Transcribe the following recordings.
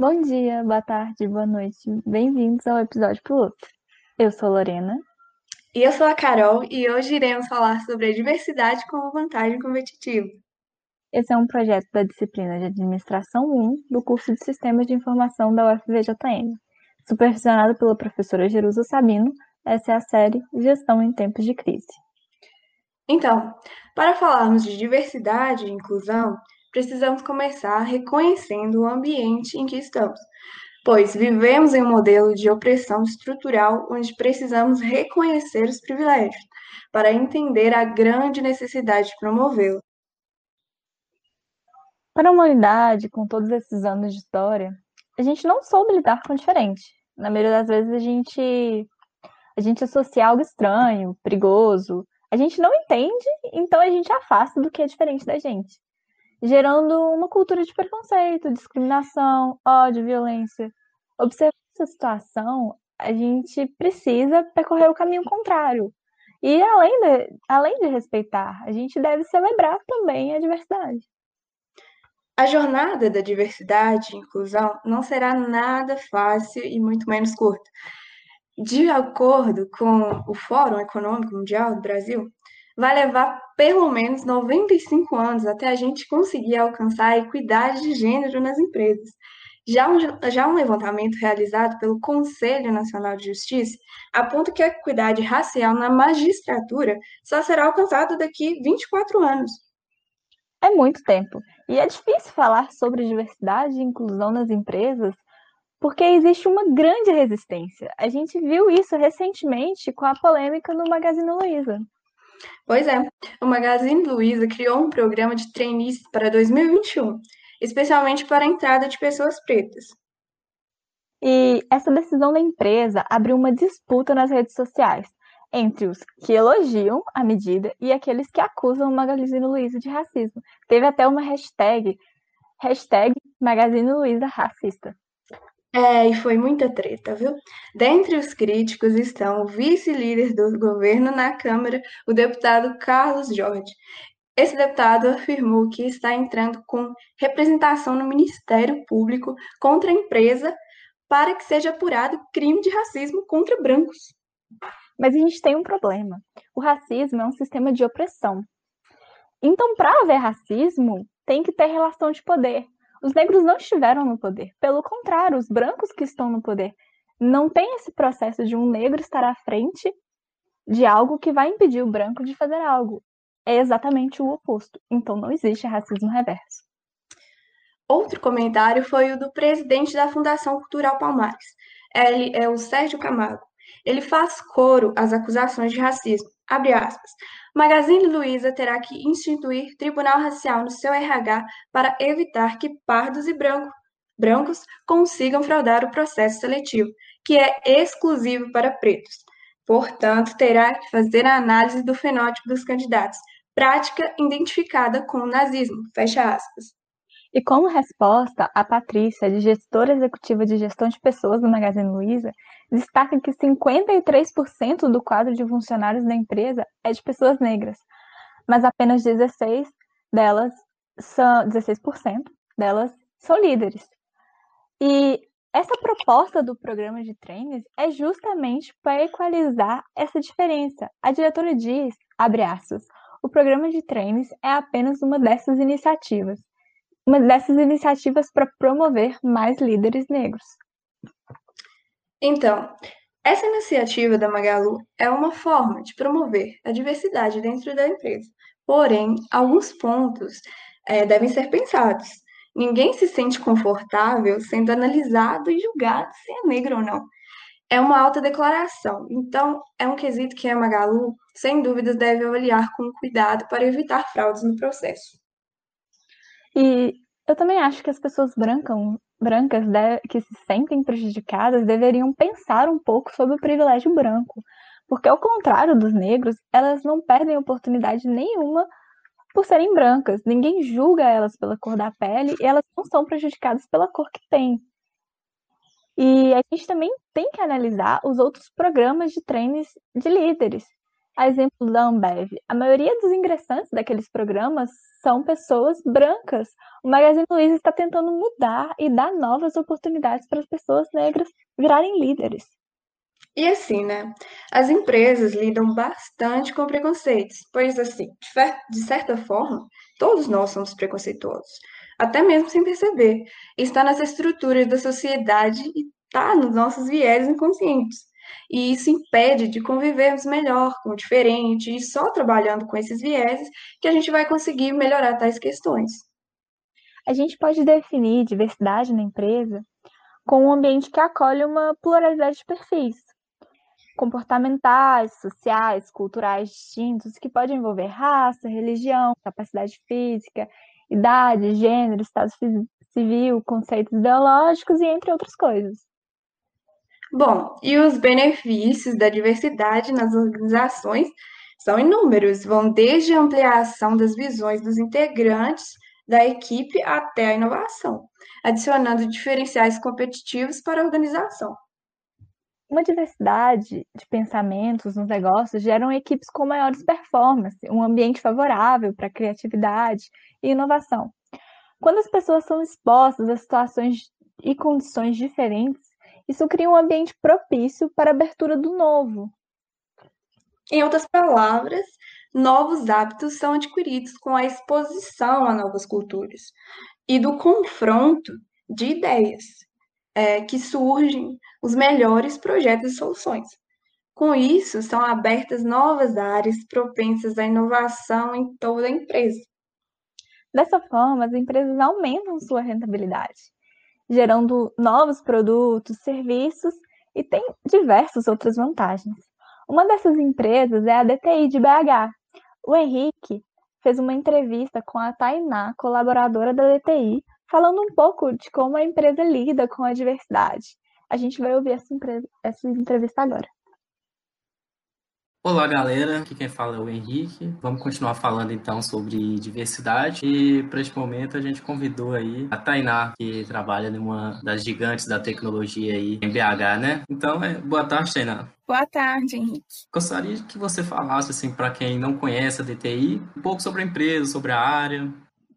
Bom dia, boa tarde, boa noite. Bem-vindos ao episódio piloto. Eu sou Lorena. E eu sou a Carol e hoje iremos falar sobre a diversidade como vantagem competitiva. Esse é um projeto da disciplina de Administração 1 do curso de Sistemas de Informação da UFVJM, supervisionado pela professora Jerusa Sabino. Essa é a série Gestão em Tempos de Crise. Então, para falarmos de diversidade e inclusão, precisamos começar reconhecendo o ambiente em que estamos, pois vivemos em um modelo de opressão estrutural onde precisamos reconhecer os privilégios para entender a grande necessidade de promovê-lo. Para a humanidade, com todos esses anos de história, a gente não soube lidar com o diferente. Na maioria das vezes a gente a gente associa algo estranho, perigoso. A gente não entende, então a gente afasta do que é diferente da gente gerando uma cultura de preconceito, discriminação, ódio, violência. Observando essa situação, a gente precisa percorrer o caminho contrário. E além de, além de respeitar, a gente deve celebrar também a diversidade. A jornada da diversidade e inclusão não será nada fácil e muito menos curta. De acordo com o Fórum Econômico Mundial do Brasil, vai levar pelo menos 95 anos até a gente conseguir alcançar a equidade de gênero nas empresas. Já um, já um levantamento realizado pelo Conselho Nacional de Justiça aponta que a equidade racial na magistratura só será alcançada daqui 24 anos. É muito tempo. E é difícil falar sobre diversidade e inclusão nas empresas porque existe uma grande resistência. A gente viu isso recentemente com a polêmica no Magazine Luiza. Pois é, o Magazine Luiza criou um programa de trainees para 2021, especialmente para a entrada de pessoas pretas. E essa decisão da empresa abriu uma disputa nas redes sociais entre os que elogiam a medida e aqueles que acusam o Magazine Luiza de racismo. Teve até uma hashtag, hashtag Magazine Luiza racista. É, e foi muita treta, viu? Dentre os críticos estão o vice-líder do governo na Câmara, o deputado Carlos Jorge. Esse deputado afirmou que está entrando com representação no Ministério Público contra a empresa para que seja apurado crime de racismo contra brancos. Mas a gente tem um problema. O racismo é um sistema de opressão. Então, para haver racismo, tem que ter relação de poder. Os negros não estiveram no poder. Pelo contrário, os brancos que estão no poder. Não tem esse processo de um negro estar à frente de algo que vai impedir o branco de fazer algo. É exatamente o oposto. Então não existe racismo reverso. Outro comentário foi o do presidente da Fundação Cultural Palmares. Ele é o Sérgio Camargo. Ele faz coro às acusações de racismo. Abre aspas. Magazine Luiza terá que instituir tribunal racial no seu RH para evitar que pardos e branco, brancos consigam fraudar o processo seletivo, que é exclusivo para pretos. Portanto, terá que fazer a análise do fenótipo dos candidatos, prática identificada com o nazismo. Fecha aspas. E como resposta, a Patrícia, de gestora executiva de gestão de pessoas do Magazine Luiza, destaca que 53% do quadro de funcionários da empresa é de pessoas negras, mas apenas 16 delas são 16% delas são líderes. E essa proposta do programa de treinos é justamente para equalizar essa diferença. A diretora diz, abre aspas, o programa de treinos é apenas uma dessas iniciativas uma dessas iniciativas para promover mais líderes negros. Então, essa iniciativa da Magalu é uma forma de promover a diversidade dentro da empresa. Porém, alguns pontos é, devem ser pensados. Ninguém se sente confortável sendo analisado e julgado se é negro ou não. É uma autodeclaração. Então, é um quesito que a Magalu, sem dúvidas, deve avaliar com cuidado para evitar fraudes no processo. E eu também acho que as pessoas brancas, brancas que se sentem prejudicadas deveriam pensar um pouco sobre o privilégio branco, porque ao contrário dos negros, elas não perdem oportunidade nenhuma por serem brancas. Ninguém julga elas pela cor da pele e elas não são prejudicadas pela cor que têm. E a gente também tem que analisar os outros programas de treinos de líderes. A exemplo da Ambev, a maioria dos ingressantes daqueles programas são pessoas brancas. O Magazine Luiza está tentando mudar e dar novas oportunidades para as pessoas negras virarem líderes. E assim, né? As empresas lidam bastante com preconceitos, pois assim, de certa forma, todos nós somos preconceituosos, até mesmo sem perceber. Está nas estruturas da sociedade e está nos nossos viés inconscientes. E isso impede de convivermos melhor com o diferente, e só trabalhando com esses vieses que a gente vai conseguir melhorar tais questões. A gente pode definir diversidade na empresa com um ambiente que acolhe uma pluralidade de perfis, comportamentais, sociais, culturais distintos, que podem envolver raça, religião, capacidade física, idade, gênero, estado civil, conceitos ideológicos e entre outras coisas. Bom, e os benefícios da diversidade nas organizações são inúmeros, vão desde a ampliação das visões dos integrantes da equipe até a inovação, adicionando diferenciais competitivos para a organização. Uma diversidade de pensamentos nos negócios geram equipes com maiores performances, um ambiente favorável para criatividade e inovação. Quando as pessoas são expostas a situações e condições diferentes, isso cria um ambiente propício para a abertura do novo. Em outras palavras, novos hábitos são adquiridos com a exposição a novas culturas e do confronto de ideias é, que surgem os melhores projetos e soluções. Com isso, são abertas novas áreas propensas à inovação em toda a empresa. Dessa forma, as empresas aumentam sua rentabilidade, gerando novos produtos, serviços e tem diversas outras vantagens. Uma dessas empresas é a DTI de BH. O Henrique fez uma entrevista com a Tainá, colaboradora da DTI, falando um pouco de como a empresa lida com a diversidade. A gente vai ouvir essa, essa entrevista agora. Olá, galera. Aqui quem fala é o Henrique. Vamos continuar falando então sobre diversidade. E para este momento a gente convidou aí a Tainá, que trabalha numa das gigantes da tecnologia aí em BH, né? Então, é... boa tarde, Tainá. Boa tarde, Henrique. Gostaria que você falasse assim para quem não conhece a DTI, um pouco sobre a empresa, sobre a área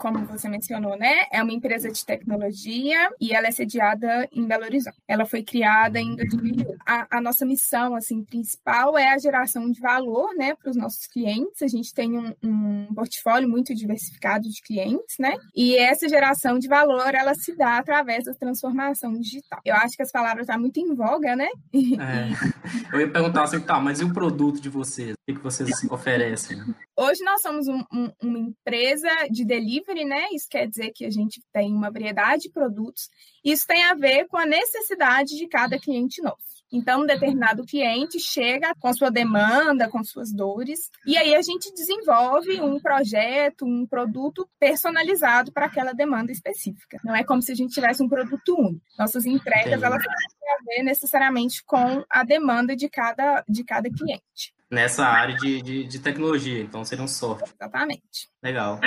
como você mencionou, né? É uma empresa de tecnologia e ela é sediada em Belo Horizonte. Ela foi criada em 2001. A, a nossa missão, assim, principal é a geração de valor, né, para os nossos clientes. A gente tem um, um, portfólio muito diversificado de clientes, né? E essa geração de valor, ela se dá através da transformação digital. Eu acho que as palavras estão tá muito em voga, né? É. Eu ia perguntar assim, tá, mas e o produto de vocês? O que vocês oferecem? Hoje nós somos um, um, uma empresa de delivery, né? Isso quer dizer que a gente tem uma variedade de produtos. Isso tem a ver com a necessidade de cada cliente novo. Então, um determinado cliente chega com sua demanda, com suas dores, e aí a gente desenvolve um projeto, um produto personalizado para aquela demanda específica. Não é como se a gente tivesse um produto único. Nossas entregas, elas têm a ver necessariamente com a demanda de cada, de cada cliente nessa área de, de, de, tecnologia, então seria um software. Exatamente. Legal.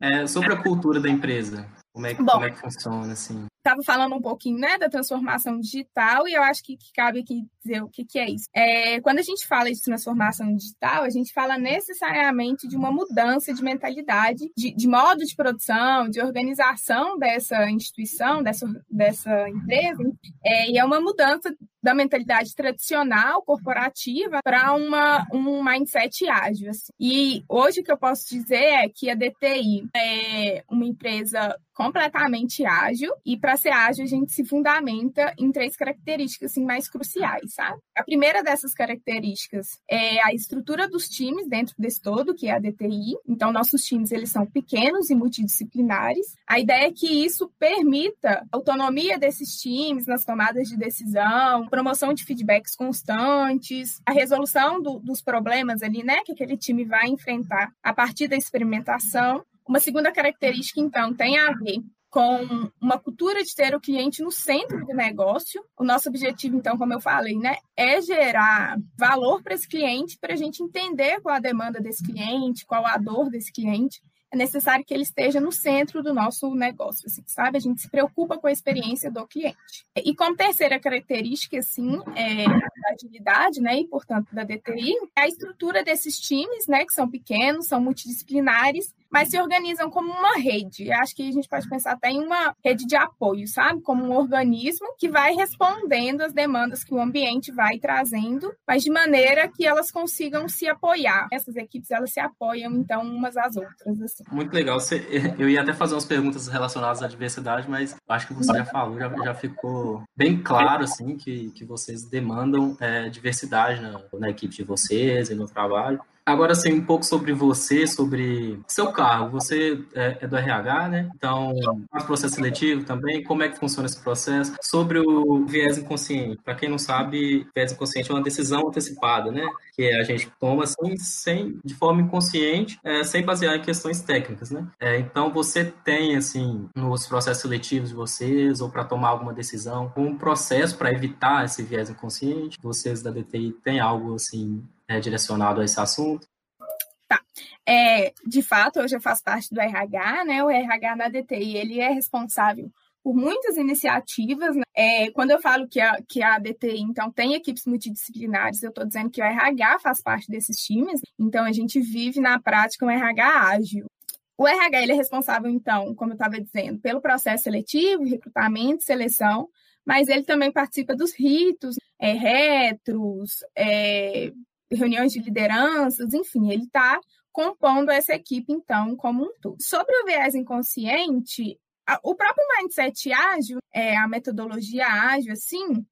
É, sobre a cultura da empresa, como é, Bom, como é que funciona, assim? Estava falando um pouquinho, né, da transformação digital e eu acho que, que cabe aqui dizer o que, que é isso. É, quando a gente fala de transformação digital, a gente fala necessariamente de uma mudança de mentalidade, de, de modo de produção, de organização dessa instituição, dessa, dessa empresa, é, e é uma mudança da mentalidade tradicional, corporativa, para um mindset ágil. Assim. E hoje o que eu posso dizer é que a DTI é uma empresa completamente ágil e para ser ágil a gente se fundamenta em três características assim, mais cruciais, sabe? A primeira dessas características é a estrutura dos times dentro desse todo, que é a DTI. Então nossos times eles são pequenos e multidisciplinares. A ideia é que isso permita autonomia desses times nas tomadas de decisão, promoção de feedbacks constantes, a resolução do, dos problemas ali, né, que aquele time vai enfrentar a partir da experimentação. Uma segunda característica, então, tem a ver com uma cultura de ter o cliente no centro do negócio. O nosso objetivo, então, como eu falei, né, é gerar valor para esse cliente, para a gente entender qual a demanda desse cliente, qual a dor desse cliente é necessário que ele esteja no centro do nosso negócio, assim, sabe? A gente se preocupa com a experiência do cliente. E como terceira característica, assim, é, da agilidade, né, e portanto da DTI, é a estrutura desses times, né, que são pequenos, são multidisciplinares, mas se organizam como uma rede. Eu acho que a gente pode pensar até em uma rede de apoio, sabe? Como um organismo que vai respondendo às demandas que o ambiente vai trazendo, mas de maneira que elas consigam se apoiar. Essas equipes, elas se apoiam, então, umas às outras. Assim. Muito legal. Eu ia até fazer umas perguntas relacionadas à diversidade, mas acho que você já falou, já, já ficou bem claro, assim, que, que vocês demandam é, diversidade na, na equipe de vocês e no trabalho. Agora, assim, um pouco sobre você, sobre seu cargo. Você é, é do RH, né? Então, faz processo seletivo também. Como é que funciona esse processo? Sobre o viés inconsciente. Para quem não sabe, viés inconsciente é uma decisão antecipada, né? Que a gente toma assim, sem, de forma inconsciente, é, sem basear em questões técnicas, né? É, então, você tem, assim, nos processos seletivos de vocês, ou para tomar alguma decisão, um processo para evitar esse viés inconsciente? Vocês da DTI têm algo, assim, é, direcionado a esse assunto? Tá. É, de fato, hoje eu faço parte do RH, né? O RH da DTI, ele é responsável por muitas iniciativas. Né? É, quando eu falo que a, que a DTI, então, tem equipes multidisciplinares, eu estou dizendo que o RH faz parte desses times. Então, a gente vive na prática um RH ágil. O RH ele é responsável, então, como eu estava dizendo, pelo processo seletivo, recrutamento, seleção, mas ele também participa dos ritos, é, retros, é, reuniões de lideranças, enfim, ele está compondo essa equipe, então, como um todo. Sobre o viés inconsciente, o próprio mindset ágil, é, a metodologia ágil, assim,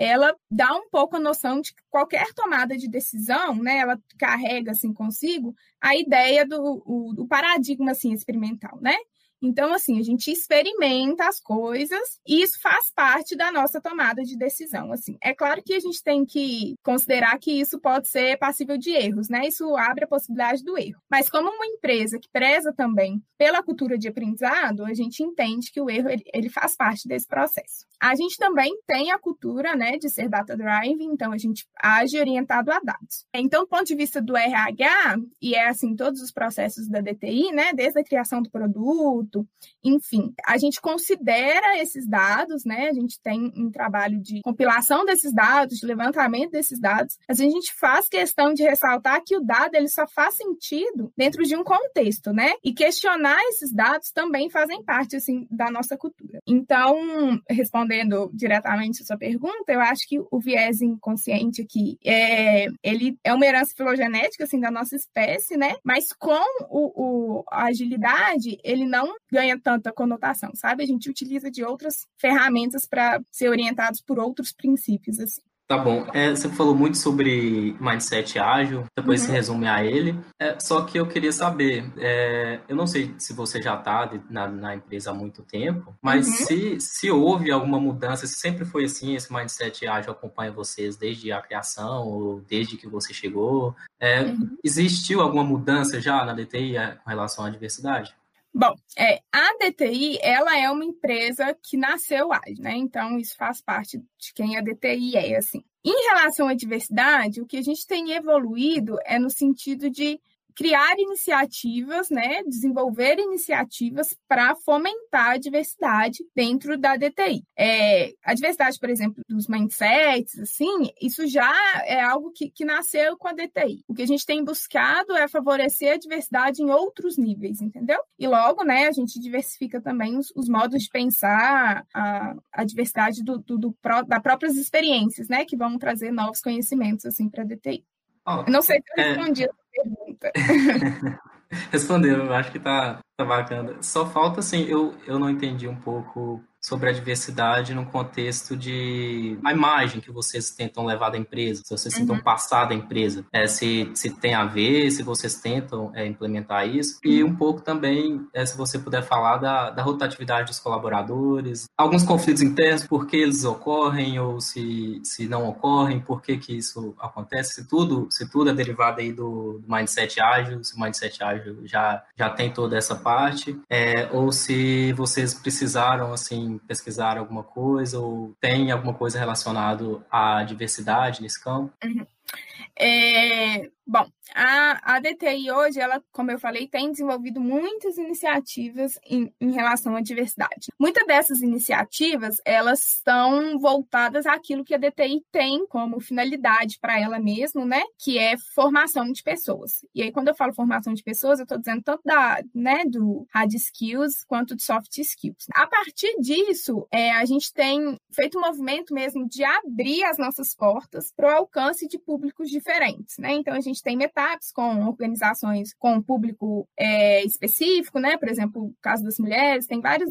ela dá um pouco a noção de que qualquer tomada de decisão, né, ela carrega assim consigo a ideia do, o, do paradigma assim experimental, né? Então, assim, a gente experimenta as coisas e isso faz parte da nossa tomada de decisão. Assim, é claro que a gente tem que considerar que isso pode ser passível de erros, né? Isso abre a possibilidade do erro. Mas como uma empresa que preza também pela cultura de aprendizado, a gente entende que o erro ele, ele faz parte desse processo. A gente também tem a cultura, né, de ser data drive, então a gente age orientado a dados. Então, do ponto de vista do RH, e é assim todos os processos da DTI, né, desde a criação do produto enfim, a gente considera esses dados, né? A gente tem um trabalho de compilação desses dados, de levantamento desses dados, mas a gente faz questão de ressaltar que o dado ele só faz sentido dentro de um contexto, né? E questionar esses dados também fazem parte assim da nossa cultura. Então, respondendo diretamente a sua pergunta, eu acho que o viés inconsciente aqui é ele é uma herança filogenética assim da nossa espécie, né? Mas com o, o a agilidade, ele não ganha tanta conotação, sabe? A gente utiliza de outras ferramentas para ser orientados por outros princípios, assim. Tá bom. É, você falou muito sobre mindset ágil, depois uhum. se resume a ele. É, só que eu queria saber, é, eu não sei se você já está na, na, empresa há muito tempo, mas uhum. se, se houve alguma mudança, se sempre foi assim, esse mindset ágil acompanha vocês desde a criação ou desde que você chegou, é, uhum. existiu alguma mudança já na DTI é, com relação à diversidade? Bom, é, a DTI ela é uma empresa que nasceu ágil, né? Então isso faz parte de quem a DTI é, assim. Em relação à diversidade, o que a gente tem evoluído é no sentido de criar iniciativas, né, desenvolver iniciativas para fomentar a diversidade dentro da DTI. É, a diversidade, por exemplo, dos mindsets, assim, isso já é algo que, que nasceu com a DTI. O que a gente tem buscado é favorecer a diversidade em outros níveis, entendeu? E logo, né, a gente diversifica também os, os modos de pensar a, a diversidade do, do, do, das próprias experiências, né, que vão trazer novos conhecimentos, assim, para a DTI. Oh, não sei se eu é. respondi é pergunta. Respondeu, eu acho que tá, tá bacana. Só falta, assim, eu, eu não entendi um pouco sobre a diversidade no contexto de a imagem que vocês tentam levar da empresa, se vocês uhum. tentam passar da empresa, é, se, se tem a ver, se vocês tentam é, implementar isso, e um pouco também, é, se você puder falar da, da rotatividade dos colaboradores, alguns conflitos internos, por que eles ocorrem ou se, se não ocorrem, por que, que isso acontece, se tudo, se tudo é derivado aí do, do mindset ágil, se o mindset ágil já, já tem toda essa parte, é, ou se vocês precisaram, assim, pesquisar alguma coisa ou tem alguma coisa relacionada à diversidade nesse campo? Uhum. É, Bom, a, a DTI hoje, ela, como eu falei, tem desenvolvido muitas iniciativas em, em relação à diversidade. Muitas dessas iniciativas, elas estão voltadas àquilo que a DTI tem como finalidade para ela mesma, né? Que é formação de pessoas. E aí, quando eu falo formação de pessoas, eu estou dizendo tanto da, né, do hard skills quanto de soft skills. A partir disso, é, a gente tem feito um movimento mesmo de abrir as nossas portas para o alcance de públicos diferentes, né? Então, a gente gente tem meetups com organizações com público é, específico, né? Por exemplo, o caso das mulheres, tem várias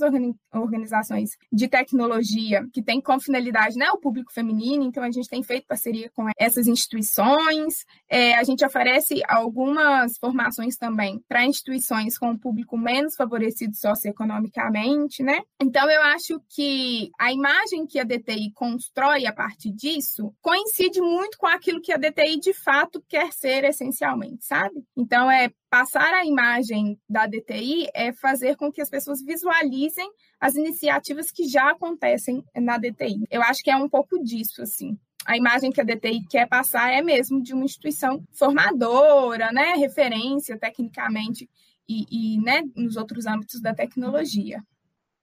organizações de tecnologia que têm como finalidade né, o público feminino, então a gente tem feito parceria com essas instituições. É, a gente oferece algumas formações também para instituições com um público menos favorecido socioeconomicamente, né? Então eu acho que a imagem que a DTI constrói a partir disso coincide muito com aquilo que a DTI de fato quer ser ser essencialmente, sabe? Então, é passar a imagem da DTI é fazer com que as pessoas visualizem as iniciativas que já acontecem na DTI. Eu acho que é um pouco disso, assim. A imagem que a DTI quer passar é mesmo de uma instituição formadora, né, referência tecnicamente e, e né, nos outros âmbitos da tecnologia.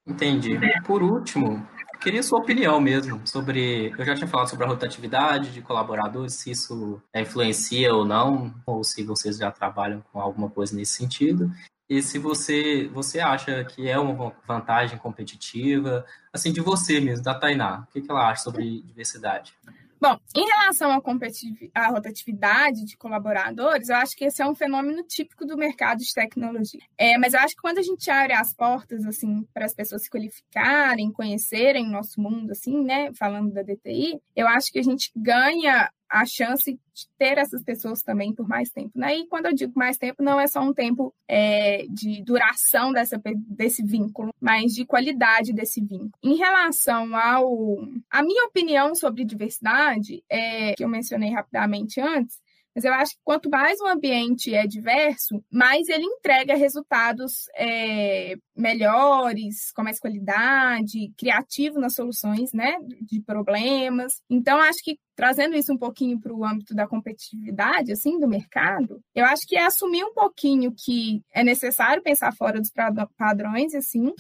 Entendi. Por último, Queria sua opinião mesmo sobre. Eu já tinha falado sobre a rotatividade de colaboradores, se isso influencia ou não, ou se vocês já trabalham com alguma coisa nesse sentido. E se você, você acha que é uma vantagem competitiva, assim, de você mesmo, da Tainá, o que, que ela acha sobre diversidade? Bom, em relação à rotatividade de colaboradores, eu acho que esse é um fenômeno típico do mercado de tecnologia. É, mas eu acho que quando a gente abre as portas assim para as pessoas se qualificarem, conhecerem o nosso mundo, assim, né, falando da DTI, eu acho que a gente ganha a chance de ter essas pessoas também por mais tempo. Né? E quando eu digo mais tempo, não é só um tempo é, de duração dessa, desse vínculo, mas de qualidade desse vínculo. Em relação ao. A minha opinião sobre diversidade, é, que eu mencionei rapidamente antes, mas eu acho que quanto mais o ambiente é diverso, mais ele entrega resultados é, melhores, com mais qualidade, criativo nas soluções né, de problemas. Então, acho que trazendo isso um pouquinho para o âmbito da competitividade, assim, do mercado, eu acho que é assumir um pouquinho que é necessário pensar fora dos padrões, assim,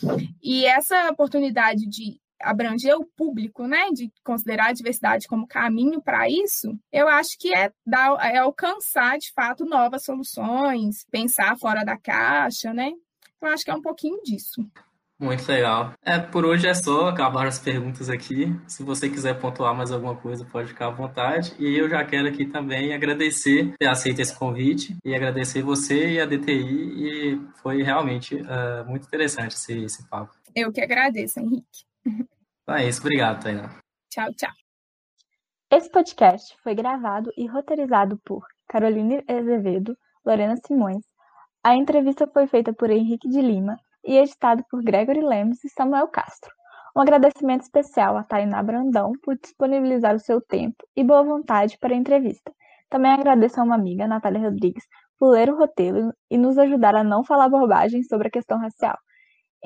e essa oportunidade de abranger o público, né, de considerar a diversidade como caminho para isso, eu acho que é, dar, é alcançar de fato novas soluções, pensar fora da caixa, né? Eu acho que é um pouquinho disso. Muito legal. É, por hoje é só, acabaram as perguntas aqui. Se você quiser pontuar mais alguma coisa, pode ficar à vontade. E eu já quero aqui também agradecer ter aceito esse convite e agradecer você e a DTI. E foi realmente uh, muito interessante esse, esse papo. Eu que agradeço, Henrique. Então é isso. Obrigado, Tainá. Tchau, tchau. Esse podcast foi gravado e roteirizado por Caroline Azevedo, Lorena Simões. A entrevista foi feita por Henrique de Lima e editado por Gregory Lemos e Samuel Castro. Um agradecimento especial a Tainá Brandão por disponibilizar o seu tempo e boa vontade para a entrevista. Também agradeço a uma amiga, Natália Rodrigues, por ler o roteiro e nos ajudar a não falar bobagem sobre a questão racial.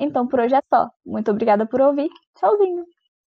Então por hoje é só. Muito obrigada por ouvir. Tchauzinho!